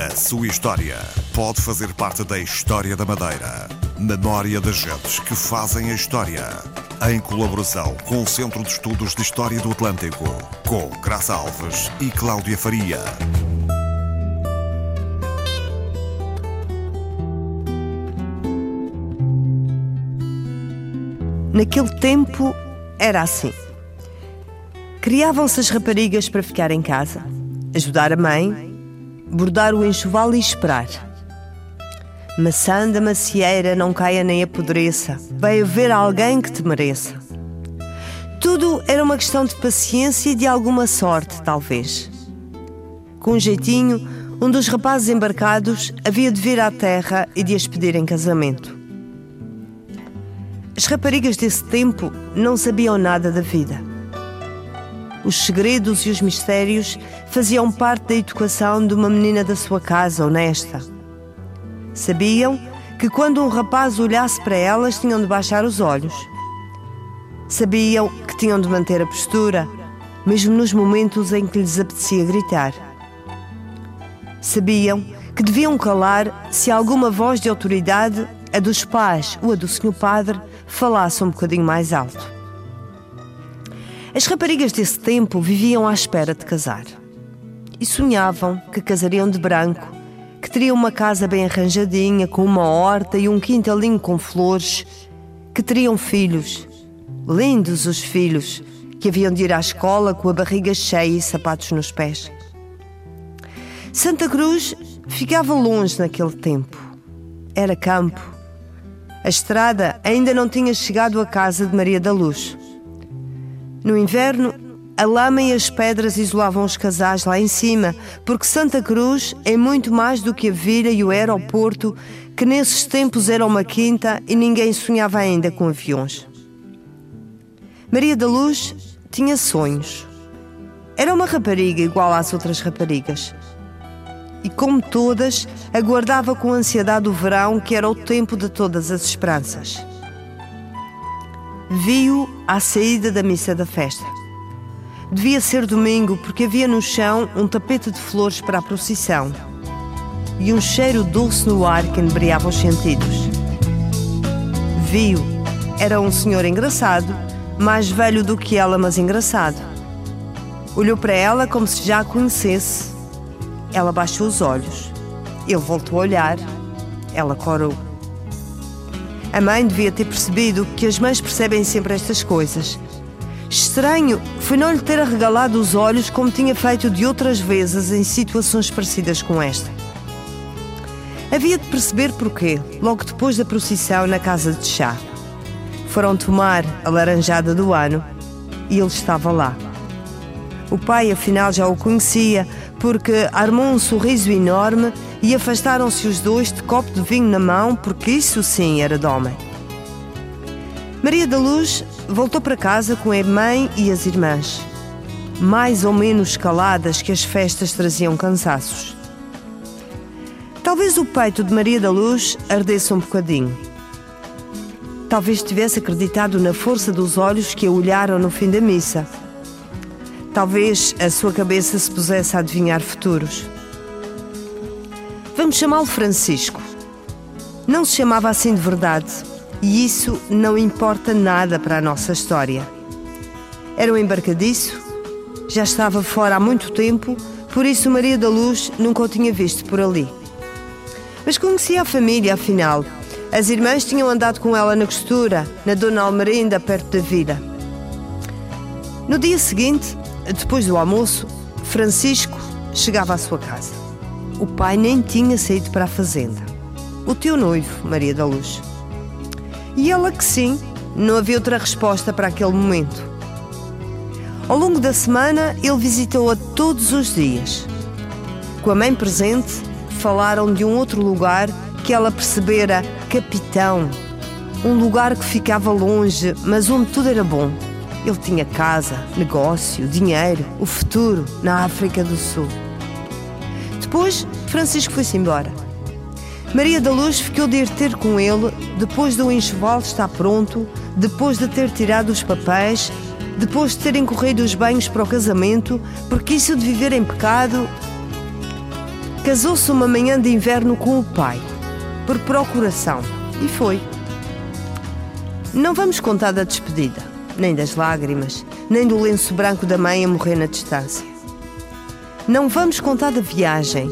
A sua história pode fazer parte da história da Madeira. Memória das gentes que fazem a história. Em colaboração com o Centro de Estudos de História do Atlântico, com Graça Alves e Cláudia Faria. Naquele tempo era assim. Criavam-se as raparigas para ficar em casa, ajudar a mãe, bordar o enxoval e esperar. Maçã da macieira não caia nem apodreça, vai haver alguém que te mereça. Tudo era uma questão de paciência e de alguma sorte, talvez. Com um jeitinho, um dos rapazes embarcados havia de vir à terra e de as pedir em casamento. As raparigas desse tempo não sabiam nada da vida os segredos e os mistérios faziam parte da educação de uma menina da sua casa, honesta. Sabiam que quando um rapaz olhasse para elas, tinham de baixar os olhos. Sabiam que tinham de manter a postura, mesmo nos momentos em que lhes apetecia gritar. Sabiam que deviam calar se alguma voz de autoridade, a dos pais ou a do senhor padre, falasse um bocadinho mais alto. As raparigas desse tempo viviam à espera de casar. E sonhavam que casariam de branco, que teriam uma casa bem arranjadinha, com uma horta e um quintalinho com flores, que teriam filhos, lindos os filhos, que haviam de ir à escola com a barriga cheia e sapatos nos pés. Santa Cruz ficava longe naquele tempo. Era campo. A estrada ainda não tinha chegado à casa de Maria da Luz. No inverno, a lama e as pedras isolavam os casais lá em cima, porque Santa Cruz é muito mais do que a vila e o aeroporto, que nesses tempos era uma quinta e ninguém sonhava ainda com aviões. Maria da Luz tinha sonhos. Era uma rapariga igual às outras raparigas. E como todas, aguardava com ansiedade o verão, que era o tempo de todas as esperanças viu à saída da missa da festa. Devia ser domingo porque havia no chão um tapete de flores para a procissão e um cheiro doce no ar que inebriava os sentidos. Viu, era um senhor engraçado, mais velho do que ela, mas engraçado. Olhou para ela como se já a conhecesse. Ela baixou os olhos. Ele voltou a olhar. Ela corou. A mãe devia ter percebido que as mães percebem sempre estas coisas. Estranho foi não lhe ter arregalado os olhos como tinha feito de outras vezes em situações parecidas com esta. Havia de perceber porquê, logo depois da procissão na casa de chá. Foram tomar a laranjada do ano e ele estava lá. O pai, afinal, já o conhecia, porque armou um sorriso enorme e afastaram-se os dois de copo de vinho na mão, porque isso sim era de homem. Maria da Luz voltou para casa com a mãe e as irmãs, mais ou menos caladas que as festas traziam cansaços. Talvez o peito de Maria da Luz ardesse um bocadinho. Talvez tivesse acreditado na força dos olhos que a olharam no fim da missa. Talvez a sua cabeça se pusesse a adivinhar futuros. Vamos chamá-lo Francisco. Não se chamava assim de verdade, e isso não importa nada para a nossa história. Era um embarcadiço, já estava fora há muito tempo, por isso Maria da Luz nunca o tinha visto por ali. Mas conhecia a família, afinal. As irmãs tinham andado com ela na costura, na Dona Almerinda, perto da vila. No dia seguinte, depois do almoço, Francisco chegava à sua casa. O pai nem tinha saído para a fazenda. O teu noivo, Maria da Luz. E ela que sim, não havia outra resposta para aquele momento. Ao longo da semana, ele visitou-a todos os dias. Com a mãe presente, falaram de um outro lugar que ela percebera capitão. Um lugar que ficava longe, mas onde tudo era bom. Ele tinha casa, negócio, dinheiro, o futuro na África do Sul. Depois, Francisco foi-se embora. Maria da Luz ficou de ir ter com ele depois do enxoval estar pronto, depois de ter tirado os papéis, depois de terem corrido os banhos para o casamento, porque isso de viver em pecado. Casou-se uma manhã de inverno com o pai, por procuração, e foi. Não vamos contar da despedida, nem das lágrimas, nem do lenço branco da mãe a morrer na distância. Não vamos contar da viagem,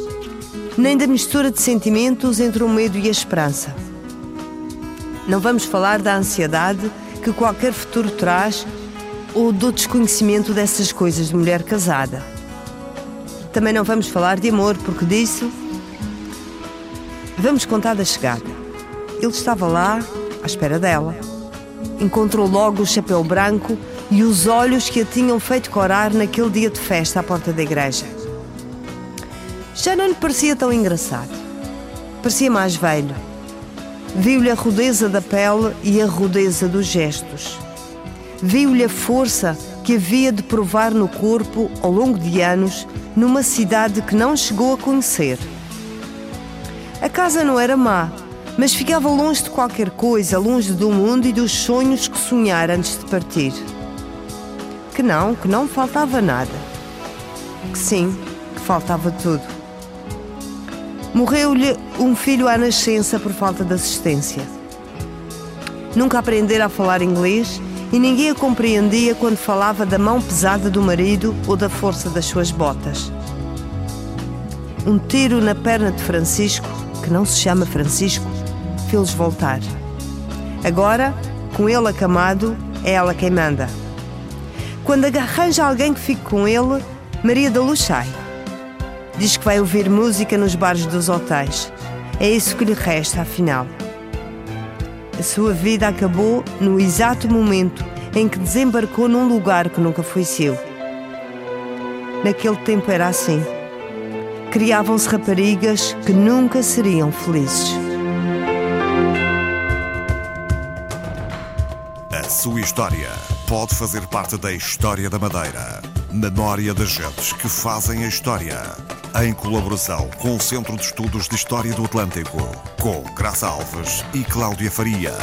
nem da mistura de sentimentos entre o medo e a esperança. Não vamos falar da ansiedade que qualquer futuro traz ou do desconhecimento dessas coisas de mulher casada. Também não vamos falar de amor, porque disso. Vamos contar da chegada. Ele estava lá, à espera dela. Encontrou logo o chapéu branco e os olhos que a tinham feito corar naquele dia de festa à porta da igreja. Já não lhe parecia tão engraçado. Parecia mais velho. Viu-lhe a rudeza da pele e a rudeza dos gestos. Viu-lhe a força que havia de provar no corpo ao longo de anos numa cidade que não chegou a conhecer. A casa não era má, mas ficava longe de qualquer coisa, longe do mundo e dos sonhos que sonhara antes de partir. Que não, que não faltava nada. Que sim, que faltava tudo. Morreu-lhe um filho à nascença por falta de assistência. Nunca aprendera a falar inglês e ninguém a compreendia quando falava da mão pesada do marido ou da força das suas botas. Um tiro na perna de Francisco, que não se chama Francisco, fez-los voltar. Agora, com ele acamado, é ela quem manda. Quando arranja alguém que fique com ele, Maria da Luz sai. Diz que vai ouvir música nos bares dos hotéis. É isso que lhe resta, afinal. A sua vida acabou no exato momento em que desembarcou num lugar que nunca foi seu. Naquele tempo era assim. Criavam-se raparigas que nunca seriam felizes. Sua história pode fazer parte da história da Madeira. Memória das gentes que fazem a história em colaboração com o Centro de Estudos de História do Atlântico, com Graça Alves e Cláudia Faria.